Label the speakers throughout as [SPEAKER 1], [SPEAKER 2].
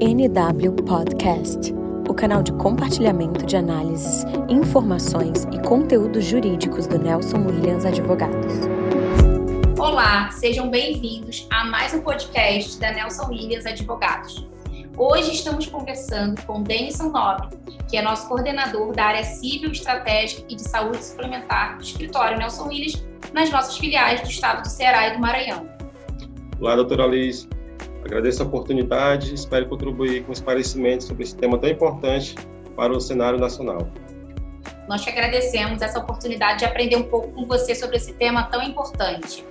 [SPEAKER 1] NW Podcast, o canal de compartilhamento de análises, informações e conteúdos jurídicos do Nelson Williams Advogados.
[SPEAKER 2] Olá, sejam bem-vindos a mais um podcast da Nelson Williams Advogados. Hoje estamos conversando com Denison Nobre, que é nosso coordenador da área civil, estratégica e de saúde suplementar do escritório Nelson Williams nas nossas filiais do estado do Ceará e do Maranhão.
[SPEAKER 3] Olá, doutora Liz. Agradeço a oportunidade e espero contribuir com esclarecimentos sobre esse tema tão importante para o cenário nacional.
[SPEAKER 2] Nós te agradecemos essa oportunidade de aprender um pouco com você sobre esse tema tão importante.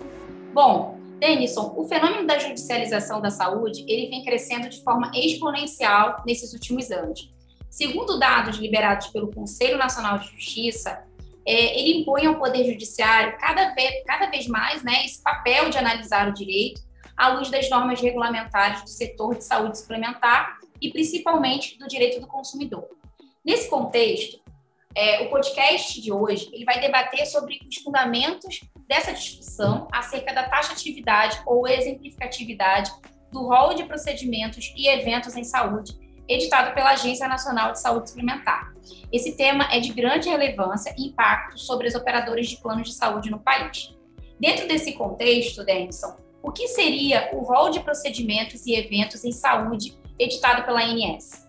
[SPEAKER 2] Bom, Denison, o fenômeno da judicialização da saúde ele vem crescendo de forma exponencial nesses últimos anos. Segundo dados liberados pelo Conselho Nacional de Justiça, é, ele impõe ao Poder Judiciário cada vez, cada vez mais né, esse papel de analisar o direito à luz das normas regulamentares do setor de saúde suplementar e principalmente do direito do consumidor. Nesse contexto, é, o podcast de hoje ele vai debater sobre os fundamentos dessa discussão acerca da taxatividade ou exemplificatividade do rol de procedimentos e eventos em saúde editado pela Agência Nacional de Saúde Suplementar. Esse tema é de grande relevância e impacto sobre os operadores de planos de saúde no país. Dentro desse contexto, Denison, o que seria o rol de procedimentos e eventos em saúde editado pela ANS?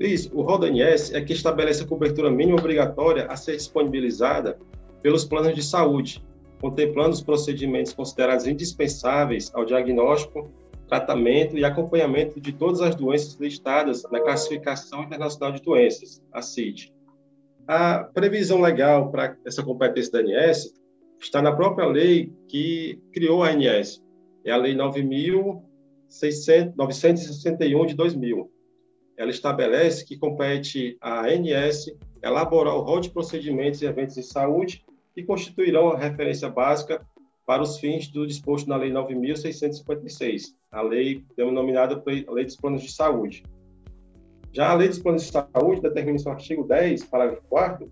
[SPEAKER 3] Isso, o rol da ANS é que estabelece a cobertura mínima obrigatória a ser disponibilizada pelos planos de saúde, contemplando os procedimentos considerados indispensáveis ao diagnóstico, tratamento e acompanhamento de todas as doenças listadas na Classificação Internacional de Doenças, a CID. A previsão legal para essa competência da ANS está na própria lei que criou a ANS, é a Lei 9.961 de 2000. Ela estabelece que compete à ANS elaborar o rol de procedimentos e eventos em saúde que constituirão a referência básica para os fins do disposto na Lei 9.656, a lei denominada Lei dos Planos de Saúde. Já a Lei dos Planos de Saúde determina seu artigo 10, parágrafo 4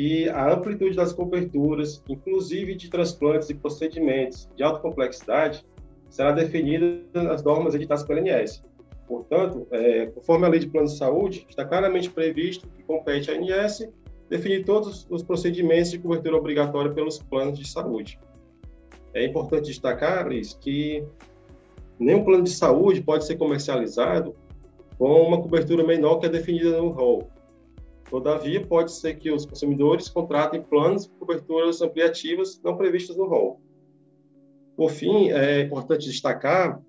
[SPEAKER 3] que a amplitude das coberturas, inclusive de transplantes e procedimentos de alta complexidade, será definida nas normas editadas pela ANS. Portanto, é, conforme a Lei de Plano de Saúde, está claramente previsto que compete à ANS definir todos os procedimentos de cobertura obrigatória pelos planos de saúde. É importante destacar, Liz, que nenhum plano de saúde pode ser comercializado com uma cobertura menor que a definida no rol. Todavia, pode ser que os consumidores contratem planos de coberturas ampliativas não previstas no rol. Por fim, é importante destacar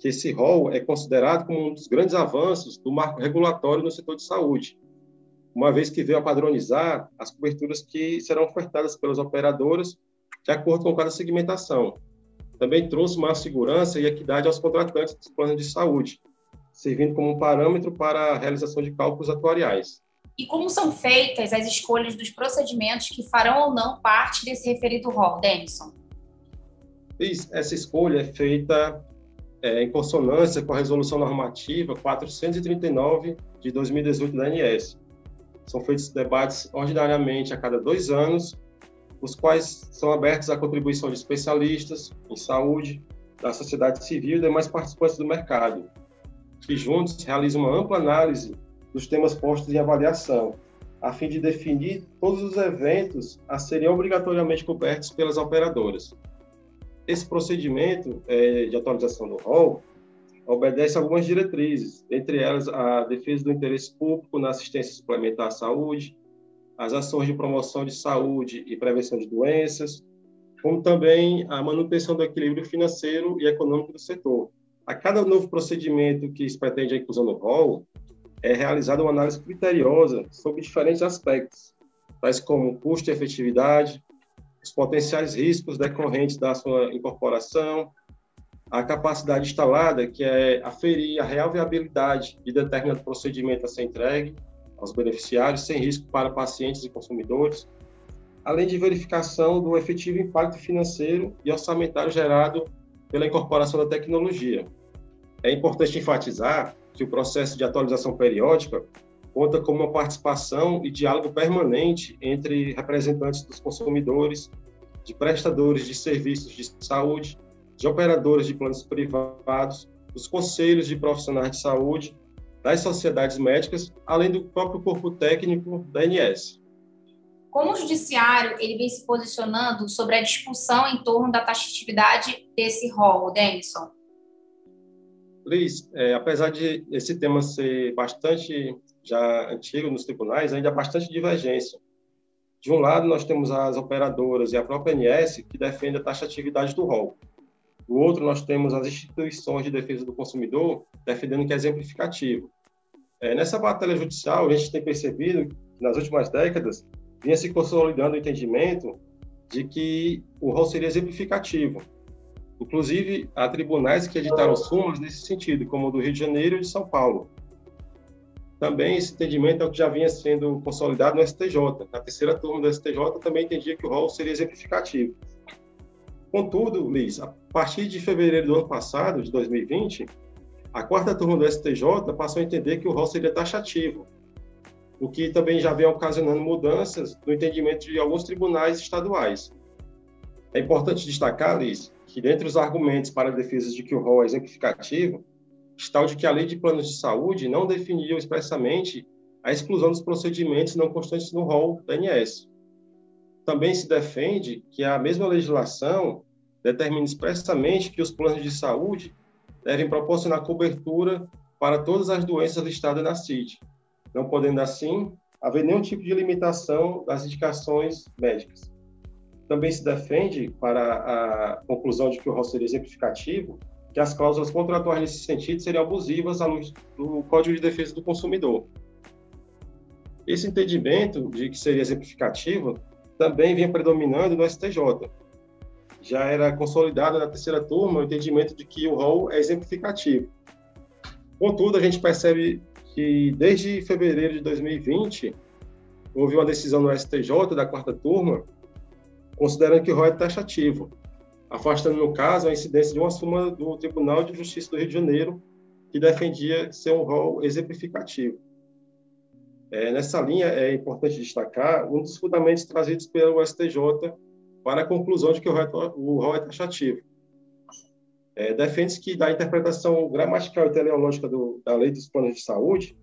[SPEAKER 3] que esse rol é considerado como um dos grandes avanços do marco regulatório no setor de saúde, uma vez que veio a padronizar as coberturas que serão ofertadas pelas operadoras de acordo com cada segmentação. Também trouxe maior segurança e equidade aos contratantes dos planos de saúde, servindo como um parâmetro para a realização de cálculos atuariais
[SPEAKER 2] e como são feitas as escolhas dos procedimentos que farão ou não parte desse referido rol, Denison?
[SPEAKER 3] Essa escolha é feita é, em consonância com a Resolução Normativa 439 de 2018 da ANS. São feitos debates ordinariamente a cada dois anos, os quais são abertos à contribuição de especialistas em saúde, da sociedade civil e demais participantes do mercado, que juntos realizam uma ampla análise dos temas postos em avaliação, a fim de definir todos os eventos a serem obrigatoriamente cobertos pelas operadoras. Esse procedimento é, de atualização do rol obedece a algumas diretrizes, entre elas a defesa do interesse público na assistência suplementar à saúde, as ações de promoção de saúde e prevenção de doenças, como também a manutenção do equilíbrio financeiro e econômico do setor. A cada novo procedimento que se pretende a inclusão no rol, é realizada uma análise criteriosa sobre diferentes aspectos, tais como custo e efetividade, os potenciais riscos decorrentes da sua incorporação, a capacidade instalada, que é aferir a real viabilidade de determinado procedimento a ser entregue aos beneficiários, sem risco para pacientes e consumidores, além de verificação do efetivo impacto financeiro e orçamentário gerado pela incorporação da tecnologia. É importante enfatizar que o processo de atualização periódica conta com uma participação e diálogo permanente entre representantes dos consumidores, de prestadores de serviços de saúde, de operadores de planos privados dos conselhos de profissionais de saúde, das sociedades médicas, além do próprio corpo técnico da ANS.
[SPEAKER 2] Como o judiciário ele vem se posicionando sobre a discussão em torno da taxatividade desse rol, Denison?
[SPEAKER 3] Liz, é, apesar de esse tema ser bastante já antigo nos tribunais, ainda há bastante divergência. De um lado, nós temos as operadoras e a própria ANS que defendem a taxatividade do rol. Do outro, nós temos as instituições de defesa do consumidor defendendo que é exemplificativo. É, nessa batalha judicial, a gente tem percebido que, nas últimas décadas, vinha se consolidando o entendimento de que o rol seria exemplificativo. Inclusive, há tribunais que editaram súmulas nesse sentido, como o do Rio de Janeiro e de São Paulo. Também esse entendimento é o que já vinha sendo consolidado no STJ. Na terceira turma do STJ também entendia que o rol seria exemplificativo. Contudo, Liz, a partir de fevereiro do ano passado, de 2020, a quarta turma do STJ passou a entender que o rol seria taxativo, o que também já vem ocasionando mudanças no entendimento de alguns tribunais estaduais. É importante destacar, Liz, que dentre os argumentos para a defesa de que o rol é exemplificativo, está o de que a lei de planos de saúde não definiu expressamente a exclusão dos procedimentos não constantes no rol da ANS. Também se defende que a mesma legislação determina expressamente que os planos de saúde devem proporcionar cobertura para todas as doenças listadas na CID, não podendo, assim, haver nenhum tipo de limitação das indicações médicas. Também se defende, para a conclusão de que o rol seria exemplificativo, que as cláusulas contratuais nesse sentido seriam abusivas à luz do Código de Defesa do Consumidor. Esse entendimento de que seria exemplificativo também vinha predominando no STJ. Já era consolidado na terceira turma o entendimento de que o rol é exemplificativo. Contudo, a gente percebe que desde fevereiro de 2020 houve uma decisão no STJ da quarta turma considerando que o rol é taxativo, afastando, no caso, a incidência de uma súmula do Tribunal de Justiça do Rio de Janeiro, que defendia ser um rol exemplificativo. É, nessa linha, é importante destacar um dos fundamentos trazidos pelo STJ para a conclusão de que o rol é, é taxativo. É, Defende-se que, da interpretação gramatical e teleológica do, da Lei dos Planos de Saúde,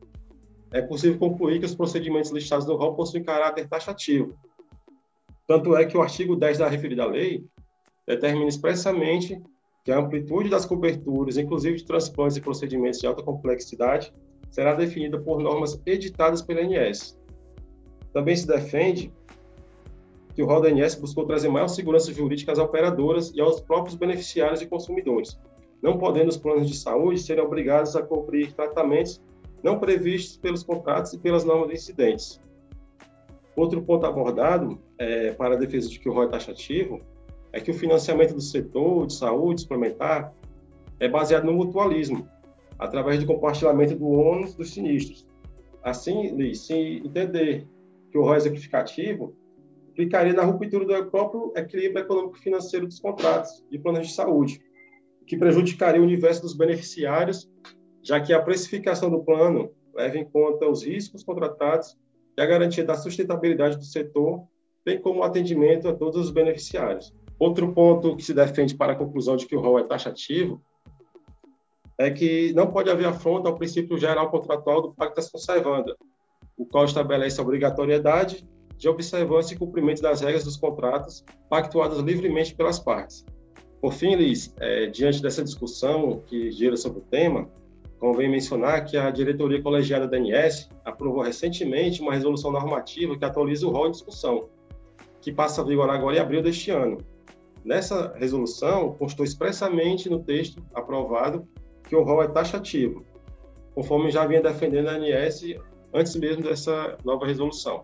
[SPEAKER 3] é possível concluir que os procedimentos listados no rol possuem caráter taxativo. Tanto é que o artigo 10 da referida lei determina expressamente que a amplitude das coberturas, inclusive de transplantes e procedimentos de alta complexidade, será definida por normas editadas pela ANS. Também se defende que o ANS buscou trazer maior segurança jurídica às operadoras e aos próprios beneficiários e consumidores, não podendo os planos de saúde serem obrigados a cobrir tratamentos não previstos pelos contratos e pelas normas de incidentes. Outro ponto abordado é, para a defesa de que o rol é taxativo é que o financiamento do setor de saúde suplementar é baseado no mutualismo, através do compartilhamento do ônus dos sinistros. Assim, se entender que o rol é exemplificativo, implicaria na ruptura do próprio equilíbrio econômico-financeiro dos contratos de planos de saúde, que prejudicaria o universo dos beneficiários, já que a precificação do plano leva em conta os riscos contratados e a garantia da sustentabilidade do setor, bem como o atendimento a todos os beneficiários. Outro ponto que se defende para a conclusão de que o rol é taxativo é que não pode haver afronta ao princípio geral contratual do Pacta Servanda, o qual estabelece a obrigatoriedade de observância e cumprimento das regras dos contratos pactuadas livremente pelas partes. Por fim, Liz, é, diante dessa discussão que gira sobre o tema, convém mencionar que a diretoria colegiada da ANS aprovou recentemente uma resolução normativa que atualiza o rol em discussão, que passa a vigorar agora em abril deste ano, Nessa resolução, constou expressamente no texto aprovado que o rol é taxativo, conforme já vinha defendendo a ANS antes mesmo dessa nova resolução.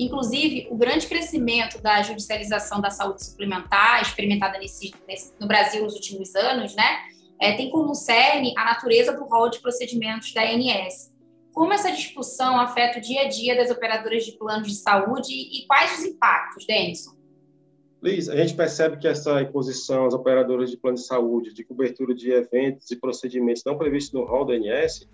[SPEAKER 2] Inclusive, o grande crescimento da judicialização da saúde suplementar, experimentada nesse, nesse, no Brasil nos últimos anos, né, é, tem como cerne a natureza do rol de procedimentos da ANS. Como essa discussão afeta o dia a dia das operadoras de planos de saúde e, quais os impactos, Denison?
[SPEAKER 3] Liz, a gente percebe que essa imposição às operadoras de plano de saúde de cobertura de eventos e procedimentos não previstos no rol do INS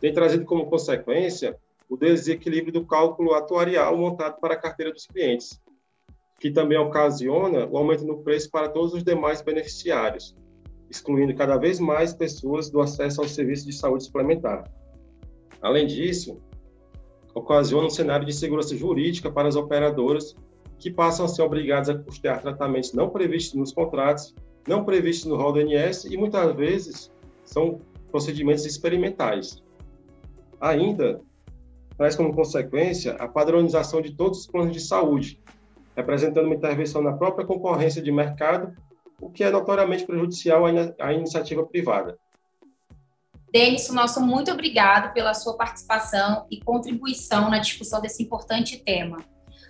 [SPEAKER 3] tem trazido como consequência o desequilíbrio do cálculo atuarial montado para a carteira dos clientes, que também ocasiona o aumento no preço para todos os demais beneficiários. Excluindo cada vez mais pessoas do acesso ao serviço de saúde suplementar. Além disso, ocasiona um cenário de segurança jurídica para as operadoras que passam a ser obrigadas a custear tratamentos não previstos nos contratos, não previstos no rol do INS e muitas vezes são procedimentos experimentais. Ainda traz como consequência a padronização de todos os planos de saúde, representando uma intervenção na própria concorrência de mercado, o que é notoriamente prejudicial à iniciativa privada.
[SPEAKER 2] Denis, nosso muito obrigado pela sua participação e contribuição na discussão desse importante tema.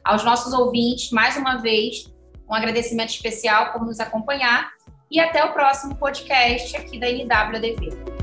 [SPEAKER 2] Aos nossos ouvintes, mais uma vez, um agradecimento especial por nos acompanhar e até o próximo podcast aqui da NWDV.